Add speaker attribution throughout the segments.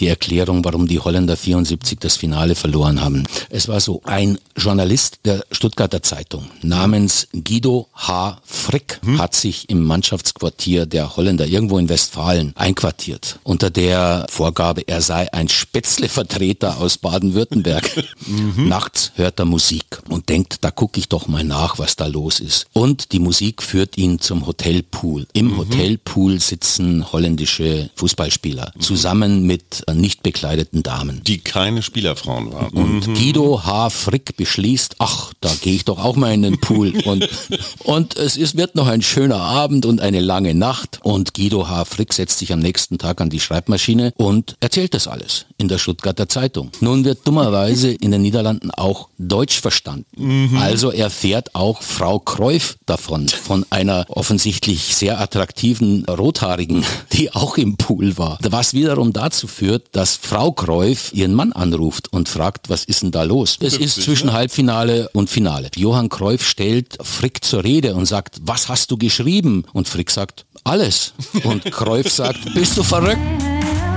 Speaker 1: die Erklärung, warum die Holländer 74 das Finale verloren haben. Es war so, ein Journalist der Stuttgarter Zeitung namens Guido H. Frick hm? hat sich im Mannschaftsquartier der Holländer irgendwo in Westfalen einquartiert. Unter der Vorgabe, er sei ein Spätzle-Vertreter aus Baden-Württemberg. mhm. Nachts hört er Musik und denkt, da gucke ich doch mal nach, was da los ist. Und die Musik führt ihn zum Hotelpool. Im mhm. Hotelpool sitzen holländische Fußballspieler mhm. zusammen mit nicht bekleideten Damen.
Speaker 2: Die keine Spielerfrauen waren.
Speaker 1: Und mhm. Guido H. Frick beschließt, ach, da gehe ich doch auch mal in den Pool. und, und es ist, wird noch ein schöner Abend und eine lange Nacht. Und Guido H. Frick setzt sich am nächsten Tag an die Schreibmaschine und erzählt das alles in der Stuttgarter Zeitung. Nun wird dummerweise in den Niederlanden auch Deutsch verstanden. Mhm. Also erfährt auch Frau Kreuf davon, von einer offensichtlich sehr attraktiven Rothaarigen, die auch im Pool war. Was wiederum dazu führt, führt, dass Frau Kreuf ihren Mann anruft und fragt, was ist denn da los? Es ist zwischen Halbfinale und Finale. Johann Kreuf stellt Frick zur Rede und sagt, was hast du geschrieben? Und Frick sagt, alles. Und Kreuf sagt, bist du verrückt?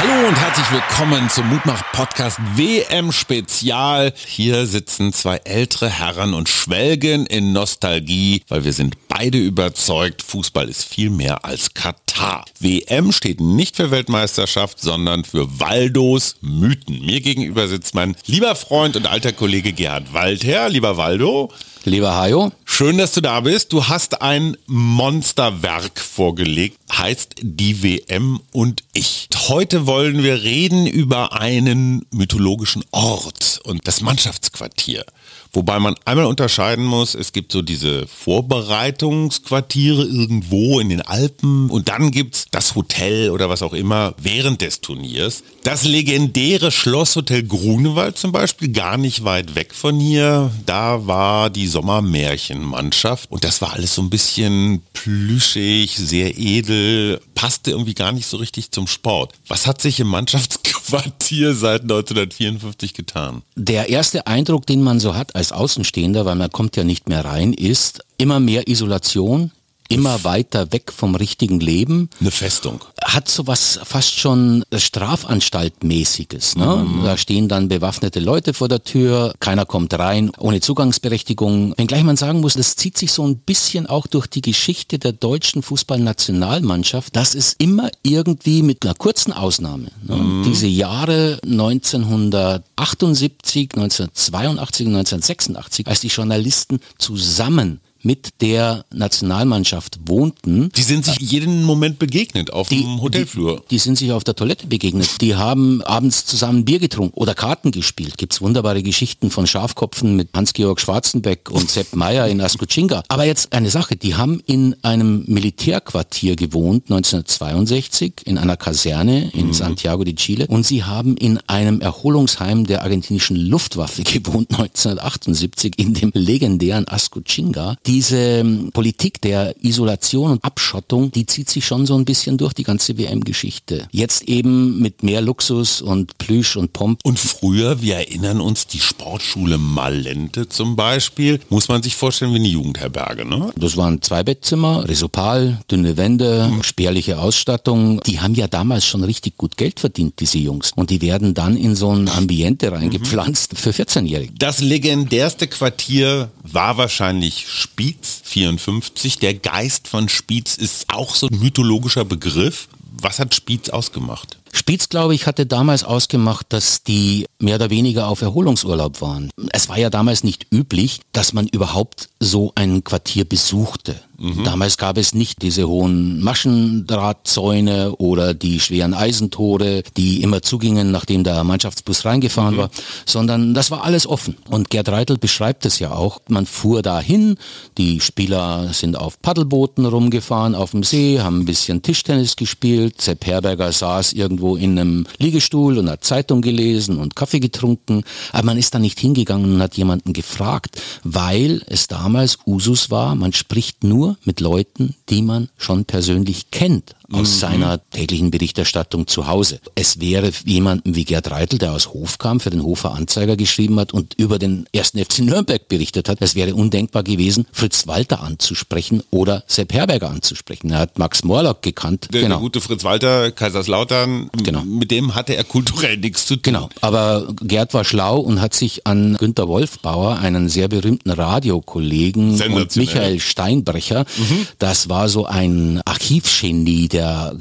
Speaker 2: Hallo und herzlich willkommen zum Mutmach Podcast WM Spezial. Hier sitzen zwei ältere Herren und schwelgen in Nostalgie, weil wir sind beide überzeugt, Fußball ist viel mehr als Katar. WM steht nicht für Weltmeisterschaft, sondern für Waldos Mythen. Mir gegenüber sitzt mein lieber Freund und alter Kollege Gerhard Waldherr. Lieber Waldo.
Speaker 1: Lieber Hajo.
Speaker 2: Schön, dass du da bist. Du hast ein Monsterwerk vorgelegt, heißt Die WM und ich. Heute wollen wir reden über einen mythologischen Ort und das Mannschaftsquartier. Wobei man einmal unterscheiden muss, es gibt so diese Vorbereitungsquartiere irgendwo in den Alpen und dann gibt es das Hotel oder was auch immer während des Turniers. Das legendäre Schlosshotel Grunewald zum Beispiel, gar nicht weit weg von hier, da war die Sommermärchenmannschaft und das war alles so ein bisschen plüschig, sehr edel, passte irgendwie gar nicht so richtig zum Sport. Was hat sich im Mannschaftsquartier seit 1954 getan?
Speaker 1: Der erste Eindruck, den man so hat als Außenstehender, weil man kommt ja nicht mehr rein, ist immer mehr Isolation, immer weiter weg vom richtigen Leben.
Speaker 2: Eine Festung.
Speaker 1: Hat so was fast schon Strafanstaltmäßiges. Ne? Mhm. Da stehen dann bewaffnete Leute vor der Tür, keiner kommt rein, ohne Zugangsberechtigung. Wenngleich man sagen muss, das zieht sich so ein bisschen auch durch die Geschichte der deutschen Fußballnationalmannschaft, dass es immer irgendwie mit einer kurzen Ausnahme, ne? mhm. diese Jahre 1978, 1982 und 1986, als die Journalisten zusammen mit der Nationalmannschaft wohnten.
Speaker 2: Die sind sich jeden Moment begegnet auf die, dem Hotelflur.
Speaker 1: Die, die, sind sich auf der Toilette begegnet. Die haben abends zusammen Bier getrunken oder Karten gespielt. Gibt's wunderbare Geschichten von Schafkopfen mit Hans-Georg Schwarzenbeck und Sepp Meyer in Askuchinga. Aber jetzt eine Sache, die haben in einem Militärquartier gewohnt 1962 in einer Kaserne in mhm. Santiago de Chile und sie haben in einem Erholungsheim der argentinischen Luftwaffe gewohnt 1978 in dem legendären Askuchinga diese ähm, Politik der Isolation und Abschottung, die zieht sich schon so ein bisschen durch die ganze WM-Geschichte. Jetzt eben mit mehr Luxus und Plüsch und Pomp.
Speaker 2: Und früher, wir erinnern uns, die Sportschule Malente zum Beispiel, muss man sich vorstellen wie eine Jugendherberge, ne?
Speaker 1: Das waren zwei Bettzimmer, Resopal, dünne Wände, mhm. spärliche Ausstattung. Die haben ja damals schon richtig gut Geld verdient, diese Jungs. Und die werden dann in so ein Ambiente reingepflanzt mhm. für 14-Jährige.
Speaker 2: Das legendärste Quartier war wahrscheinlich Spiez 54. Der Geist von Spiez ist auch so ein mythologischer Begriff. Was hat Spiez ausgemacht?
Speaker 1: Spitz, glaube ich, hatte damals ausgemacht, dass die mehr oder weniger auf Erholungsurlaub waren. Es war ja damals nicht üblich, dass man überhaupt so ein Quartier besuchte. Mhm. Damals gab es nicht diese hohen Maschendrahtzäune oder die schweren Eisentore, die immer zugingen, nachdem der Mannschaftsbus reingefahren mhm. war, sondern das war alles offen. Und Gerd Reitel beschreibt es ja auch. Man fuhr dahin, die Spieler sind auf Paddelbooten rumgefahren auf dem See, haben ein bisschen Tischtennis gespielt, Sepp Herberger saß irgendwie irgendwo in einem Liegestuhl und hat Zeitung gelesen und Kaffee getrunken, aber man ist da nicht hingegangen und hat jemanden gefragt, weil es damals Usus war, man spricht nur mit Leuten, die man schon persönlich kennt aus mhm. seiner täglichen Berichterstattung zu Hause. Es wäre jemanden wie Gerd Reitel, der aus Hof kam, für den Hofer Anzeiger geschrieben hat und über den ersten FC Nürnberg berichtet hat. Es wäre undenkbar gewesen, Fritz Walter anzusprechen oder Sepp Herberger anzusprechen. Er hat Max Morlock gekannt.
Speaker 2: Der, genau. der gute Fritz Walter, Kaiserslautern, genau. mit dem hatte er kulturell nichts zu tun.
Speaker 1: Genau, aber Gerd war schlau und hat sich an Günter Wolfbauer, einen sehr berühmten Radiokollegen und Michael Steinbrecher, mhm. das war so ein Archivgenie, der,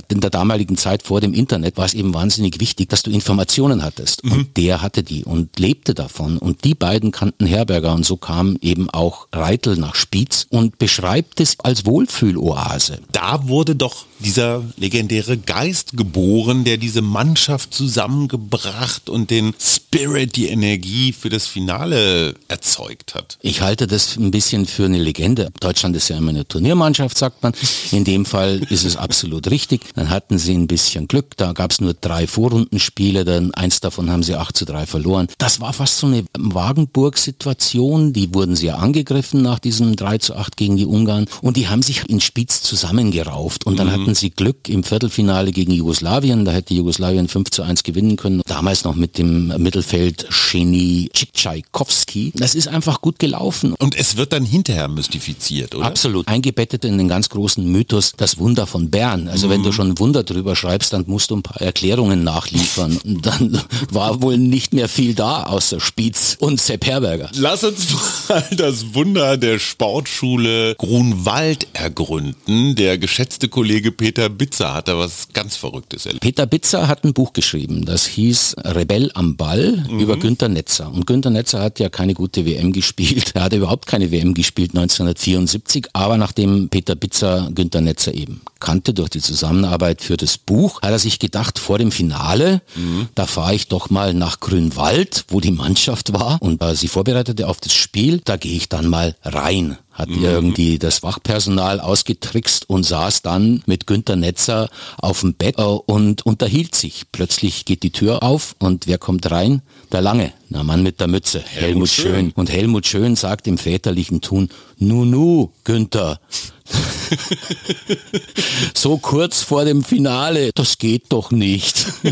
Speaker 1: in der damaligen Zeit vor dem Internet war es eben wahnsinnig wichtig, dass du Informationen hattest. Mhm. Und der hatte die und lebte davon. Und die beiden kannten Herberger und so kam eben auch Reitel nach Spiez und beschreibt es als Wohlfühloase.
Speaker 2: Da wurde doch dieser legendäre Geist geboren, der diese Mannschaft zusammengebracht und den Spirit, die Energie für das Finale erzeugt hat.
Speaker 1: Ich halte das ein bisschen für eine Legende. Deutschland ist ja immer eine Turniermannschaft, sagt man. In dem Fall ist es absolut richtig. Dann hatten sie ein bisschen Glück. Da gab es nur drei Vorrundenspiele, dann eins davon haben sie 8 zu 3 verloren. Das war fast so eine Wagenburg-Situation. Die wurden sehr angegriffen nach diesem 3 zu 8 gegen die Ungarn und die haben sich in Spitz zusammengerauft und dann mhm. Hatten sie Glück im Viertelfinale gegen Jugoslawien. Da hätte Jugoslawien 5 zu 1 gewinnen können. Damals noch mit dem Mittelfeld Genie Tschikschajkowski. Das ist einfach gut gelaufen.
Speaker 2: Und es wird dann hinterher mystifiziert, oder?
Speaker 1: Absolut. Eingebettet in den ganz großen Mythos, das Wunder von Bern. Also mhm. wenn du schon Wunder drüber schreibst, dann musst du ein paar Erklärungen nachliefern. Dann war wohl nicht mehr viel da außer Spitz und Sepp Herberger.
Speaker 2: Lass uns mal das Wunder der Sportschule Grunwald ergründen. Der geschätzte Kollege Peter Bitzer hat da was ganz Verrücktes erlebt.
Speaker 1: Peter Bitzer hat ein Buch geschrieben, das hieß Rebell am Ball mhm. über Günter Netzer. Und Günter Netzer hat ja keine gute WM gespielt. Er hat überhaupt keine WM gespielt 1974, aber nachdem Peter Bitzer Günter Netzer eben kannte durch die Zusammenarbeit für das Buch, hat er sich gedacht, vor dem Finale, mhm. da fahre ich doch mal nach Grünwald, wo die Mannschaft war und äh, sie vorbereitete auf das Spiel, da gehe ich dann mal rein hat mhm. irgendwie das Wachpersonal ausgetrickst und saß dann mit Günter Netzer auf dem Bett äh, und unterhielt sich. Plötzlich geht die Tür auf und wer kommt rein? Der Lange, der Mann mit der Mütze, Helmut, Helmut Schön. Schön. Und Helmut Schön sagt im väterlichen Tun, nu nu, Günther, so kurz vor dem Finale, das geht doch nicht.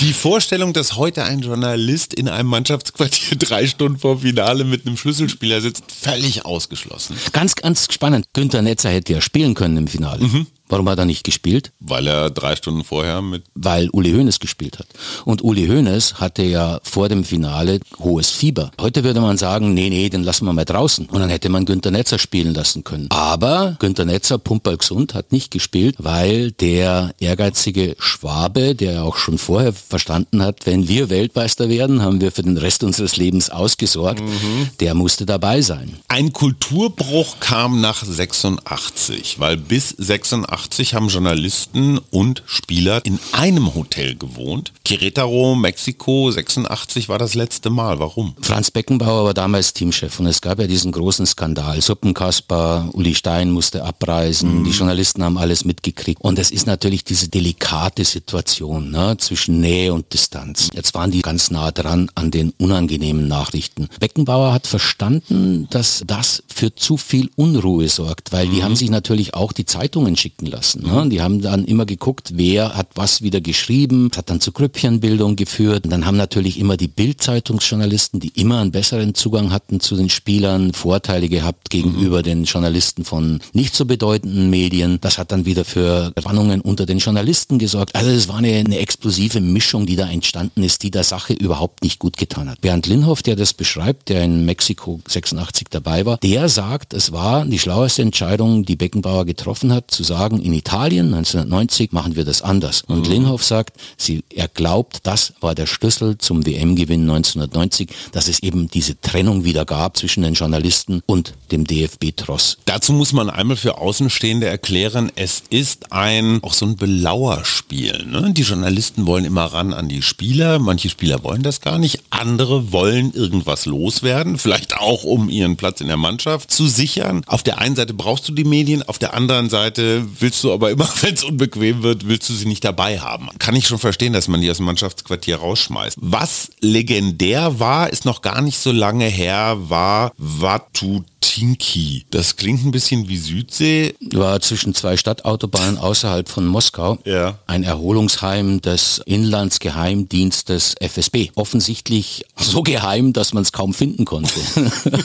Speaker 2: Die Vorstellung, dass heute ein Journalist in einem Mannschaftsquartier drei Stunden vor Finale mit einem Schlüsselspieler sitzt, völlig ausgeschlossen.
Speaker 1: Ganz, ganz spannend. Günter Netzer hätte ja spielen können im Finale. Mhm. Warum hat er nicht gespielt?
Speaker 2: Weil er drei Stunden vorher mit...
Speaker 1: Weil Uli Hoeneß gespielt hat. Und Uli Hoeneß hatte ja vor dem Finale hohes Fieber. Heute würde man sagen, nee, nee, den lassen wir mal draußen. Und dann hätte man Günter Netzer spielen lassen können. Aber Günter Netzer, Pumperl gesund, hat nicht gespielt, weil der ehrgeizige Schwabe, der auch schon vorher verstanden hat, wenn wir Weltmeister werden, haben wir für den Rest unseres Lebens ausgesorgt, mhm. der musste dabei sein.
Speaker 2: Ein Kulturbruch kam nach 86, weil bis 86 1980 haben Journalisten und Spieler in einem Hotel gewohnt. Querétaro, Mexiko, 86 war das letzte Mal. Warum?
Speaker 1: Franz Beckenbauer war damals Teamchef und es gab ja diesen großen Skandal. Suppenkasper, Uli Stein musste abreisen, mhm. die Journalisten haben alles mitgekriegt. Und es ist natürlich diese delikate Situation ne, zwischen Nähe und Distanz. Jetzt waren die ganz nah dran an den unangenehmen Nachrichten. Beckenbauer hat verstanden, dass das für zu viel Unruhe sorgt, weil mhm. die haben sich natürlich auch die Zeitungen schicken wirken lassen. Ne? Die haben dann immer geguckt, wer hat was wieder geschrieben, hat dann zu Grüppchenbildung geführt. Und dann haben natürlich immer die Bildzeitungsjournalisten, die immer einen besseren Zugang hatten zu den Spielern, Vorteile gehabt gegenüber mhm. den Journalisten von nicht so bedeutenden Medien. Das hat dann wieder für Spannungen unter den Journalisten gesorgt. Also es war eine, eine explosive Mischung, die da entstanden ist, die der Sache überhaupt nicht gut getan hat. Bernd Linhoff, der das beschreibt, der in Mexiko 86 dabei war, der sagt, es war die schlaueste Entscheidung, die Beckenbauer getroffen hat, zu sagen, sagen, in Italien 1990 machen wir das anders. Und mhm. Linhoff sagt, sie, er glaubt, das war der Schlüssel zum WM-Gewinn 1990, dass es eben diese Trennung wieder gab zwischen den Journalisten und dem DFB-Tross.
Speaker 2: Dazu muss man einmal für Außenstehende erklären, es ist ein, auch so ein Belauerspiel. Ne? Die Journalisten wollen immer ran an die Spieler, manche Spieler wollen das gar nicht, andere wollen irgendwas loswerden, vielleicht auch um ihren Platz in der Mannschaft zu sichern. Auf der einen Seite brauchst du die Medien, auf der anderen Seite willst du aber immer, wenn es unbequem wird, willst du sie nicht dabei haben. Kann ich schon verstehen, dass man die aus dem Mannschaftsquartier rausschmeißt. Was legendär war, ist noch gar nicht so lange her, war Watu Tinki. Das klingt ein bisschen wie Südsee.
Speaker 1: War zwischen zwei Stadtautobahnen außerhalb von Moskau.
Speaker 2: Ja.
Speaker 1: Ein Erholungsheim des Inlandsgeheimdienstes FSB. Offensichtlich so geheim, dass man es kaum finden konnte.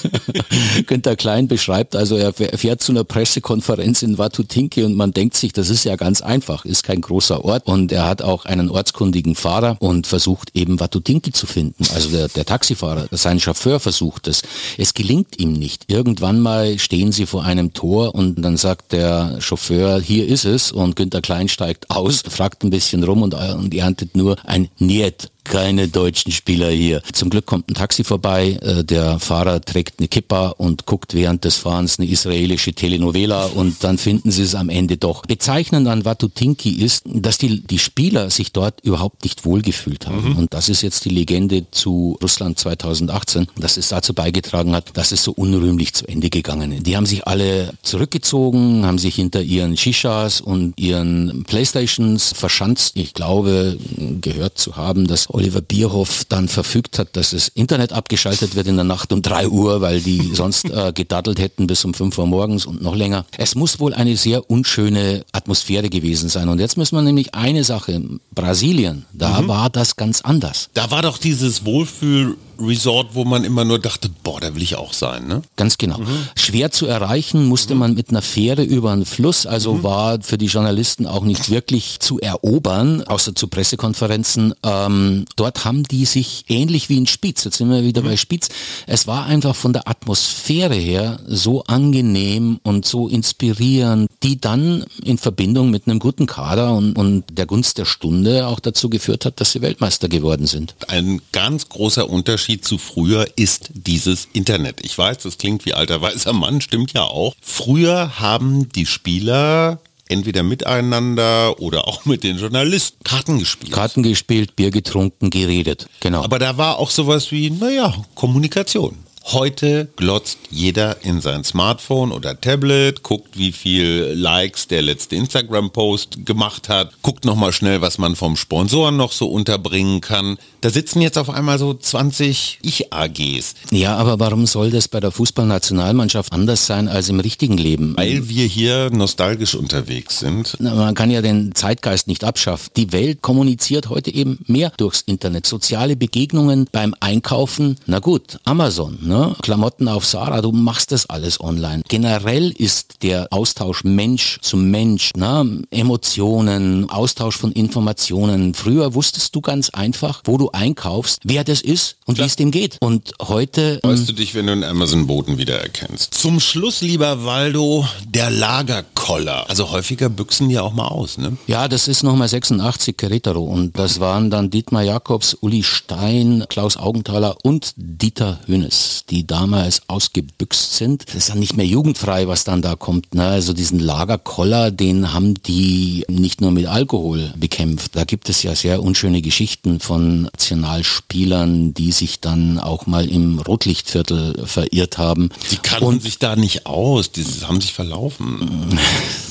Speaker 1: Günter Klein beschreibt also, er fährt zu einer Pressekonferenz in Watutinki und man denkt sich, das ist ja ganz einfach, ist kein großer Ort und er hat auch einen ortskundigen Fahrer und versucht eben Watutinki zu finden. Also der, der Taxifahrer, sein Chauffeur versucht es. Es gelingt ihm nicht. Irgendwann mal stehen sie vor einem Tor und dann sagt der Chauffeur, hier ist es. Und Günter Klein steigt aus, fragt ein bisschen rum und, und erntet nur ein Niet keine deutschen Spieler hier. Zum Glück kommt ein Taxi vorbei, äh, der Fahrer trägt eine Kippa und guckt während des Fahrens eine israelische Telenovela und dann finden sie es am Ende doch. Bezeichnend an Watutinki ist, dass die, die Spieler sich dort überhaupt nicht wohlgefühlt haben. Mhm. Und das ist jetzt die Legende zu Russland 2018, dass es dazu beigetragen hat, dass es so unrühmlich zu Ende gegangen ist. Die haben sich alle zurückgezogen, haben sich hinter ihren Shishas und ihren Playstations verschanzt. Ich glaube, gehört zu haben, dass Oliver Bierhoff dann verfügt hat, dass das Internet abgeschaltet wird in der Nacht um drei Uhr, weil die sonst äh, gedaddelt hätten bis um fünf Uhr morgens und noch länger. Es muss wohl eine sehr unschöne Atmosphäre gewesen sein. Und jetzt müssen wir nämlich eine Sache, Brasilien, da mhm. war das ganz anders.
Speaker 2: Da war doch dieses Wohlfühl Resort, wo man immer nur dachte, boah, da will ich auch sein, ne?
Speaker 1: Ganz genau. Mhm. Schwer zu erreichen musste mhm. man mit einer Fähre über einen Fluss, also mhm. war für die Journalisten auch nicht wirklich zu erobern, außer zu Pressekonferenzen. Ähm, dort haben die sich ähnlich wie in Spitz, jetzt sind wir wieder bei mhm. Spitz, es war einfach von der Atmosphäre her so angenehm und so inspirierend, die dann in Verbindung mit einem guten Kader und, und der Gunst der Stunde auch dazu geführt hat, dass sie Weltmeister geworden sind.
Speaker 2: Ein ganz großer Unterschied Unterschied zu früher ist dieses Internet. Ich weiß, das klingt wie alter weißer Mann, stimmt ja auch. Früher haben die Spieler entweder miteinander oder auch mit den Journalisten Karten gespielt.
Speaker 1: Karten gespielt, Bier getrunken, geredet. Genau.
Speaker 2: Aber da war auch sowas wie, naja, Kommunikation. Heute glotzt jeder in sein Smartphone oder Tablet, guckt, wie viel Likes der letzte Instagram-Post gemacht hat, guckt nochmal schnell, was man vom Sponsoren noch so unterbringen kann. Da sitzen jetzt auf einmal so 20 Ich-AGs.
Speaker 1: Ja, aber warum soll das bei der Fußballnationalmannschaft anders sein als im richtigen Leben?
Speaker 2: Weil wir hier nostalgisch unterwegs sind.
Speaker 1: Na, man kann ja den Zeitgeist nicht abschaffen. Die Welt kommuniziert heute eben mehr durchs Internet. Soziale Begegnungen beim Einkaufen, na gut, Amazon. Ne? Klamotten auf Sarah, du machst das alles online. Generell ist der Austausch Mensch zu Mensch, ne? Emotionen, Austausch von Informationen. Früher wusstest du ganz einfach, wo du einkaufst, wer das ist und wie es dem geht. Und heute...
Speaker 2: Weißt du dich, wenn du einen Amazon-Boten wiedererkennst. Zum Schluss, lieber Waldo, der Lagerkoller. Also häufiger büchsen die auch mal aus, ne?
Speaker 1: Ja, das ist nochmal 86 Querétaro und das waren dann Dietmar Jakobs, Uli Stein, Klaus Augenthaler und Dieter Hönes die damals ausgebüxt sind. Das ist dann nicht mehr jugendfrei, was dann da kommt. Ne? Also diesen Lagerkoller, den haben die nicht nur mit Alkohol bekämpft. Da gibt es ja sehr unschöne Geschichten von Nationalspielern, die sich dann auch mal im Rotlichtviertel verirrt haben.
Speaker 2: Die kannten Und sich da nicht aus, die haben sich verlaufen.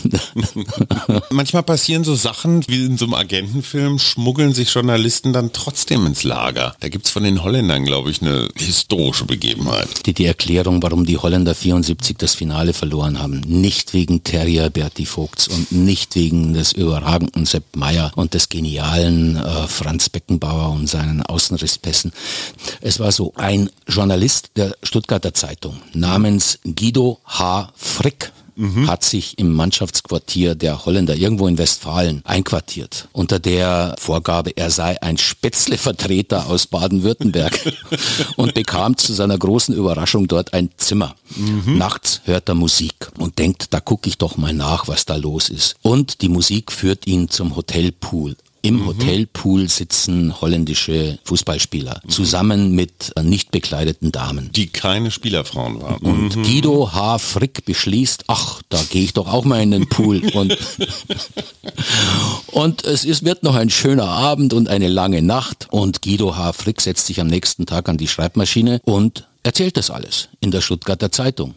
Speaker 2: Manchmal passieren so Sachen wie in so einem Agentenfilm, schmuggeln sich Journalisten dann trotzdem ins Lager. Da gibt es von den Holländern, glaube ich, eine historische Begebenheit.
Speaker 1: Begebenheit. Die, die Erklärung, warum die Holländer 74 das Finale verloren haben. Nicht wegen Terrier Berti Vogts und nicht wegen des überragenden Sepp Meyer und des genialen äh, Franz Beckenbauer und seinen Außenrisspässen. Es war so ein Journalist der Stuttgarter Zeitung namens Guido H. Frick mhm. hat sich im Mannschaftsquartier der Holländer irgendwo in Westfalen einquartiert. Unter der Vorgabe, er sei ein Spätzle-Vertreter aus Baden-Württemberg und bekam zu seiner großen Überraschung dort ein Zimmer. Mhm. Nachts hört er Musik und denkt, da gucke ich doch mal nach, was da los ist. Und die Musik führt ihn zum Hotelpool. Im mhm. Hotelpool sitzen holländische Fußballspieler mhm. zusammen mit äh, nicht bekleideten Damen.
Speaker 2: Die keine Spielerfrauen waren.
Speaker 1: Und mhm. Guido H. Frick beschließt, ach, da gehe ich doch auch mal in den Pool. und, und es ist, wird noch ein schöner Abend und eine lange Nacht. Und Guido H. Frick setzt sich am nächsten Tag an die Schreibmaschine und erzählt das alles in der Stuttgarter Zeitung.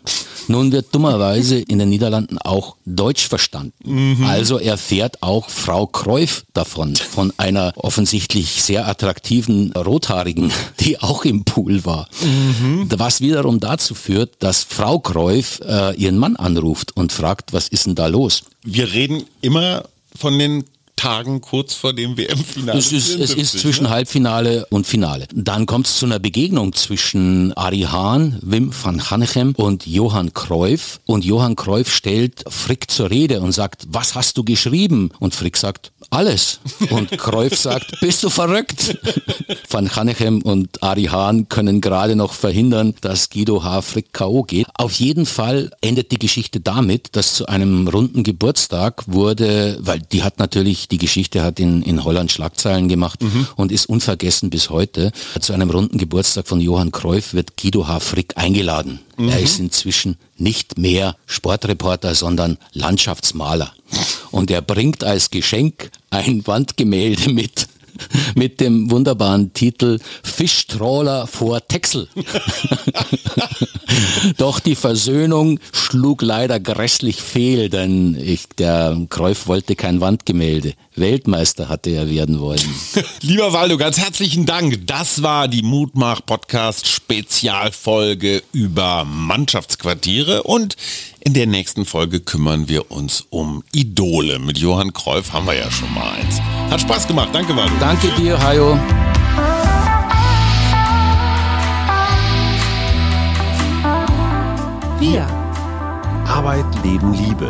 Speaker 1: Nun wird dummerweise in den Niederlanden auch Deutsch verstanden. Mhm. Also erfährt auch Frau Kreuf davon, von einer offensichtlich sehr attraktiven Rothaarigen, die auch im Pool war. Mhm. Was wiederum dazu führt, dass Frau Kreuf äh, ihren Mann anruft und fragt, was ist denn da los?
Speaker 2: Wir reden immer von den Tagen kurz vor dem WM-Finale.
Speaker 1: Es ist, es ist zwischen ne? Halbfinale und Finale. Dann kommt es zu einer Begegnung zwischen Ari Hahn, Wim van Hannechem und Johann Cruyff. Und Johann Cruyff stellt Frick zur Rede und sagt, was hast du geschrieben? Und Frick sagt, alles. Und Cruyff sagt, bist du verrückt? Van Hannechem und Ari Hahn können gerade noch verhindern, dass Guido H. Frick K.O. geht. Auf jeden Fall endet die Geschichte damit, dass zu einem runden Geburtstag wurde, weil die hat natürlich die Geschichte hat in, in Holland Schlagzeilen gemacht mhm. und ist unvergessen bis heute. Zu einem runden Geburtstag von Johann Cruyff wird Guido H. Frick eingeladen. Mhm. Er ist inzwischen nicht mehr Sportreporter, sondern Landschaftsmaler. Und er bringt als Geschenk ein Wandgemälde mit mit dem wunderbaren Titel Fischtrawler vor Texel. Doch die Versöhnung schlug leider grässlich fehl, denn ich, der Kreuf wollte kein Wandgemälde. Weltmeister hatte er werden wollen.
Speaker 2: Lieber Waldo, ganz herzlichen Dank. Das war die Mutmach-Podcast Spezialfolge über Mannschaftsquartiere und in der nächsten Folge kümmern wir uns um Idole. Mit Johann Kreuf haben wir ja schon mal eins. Hat Spaß gemacht. Danke, Waldo.
Speaker 1: Danke dir, Hajo.
Speaker 3: Wir.
Speaker 2: Arbeit, Leben, Liebe.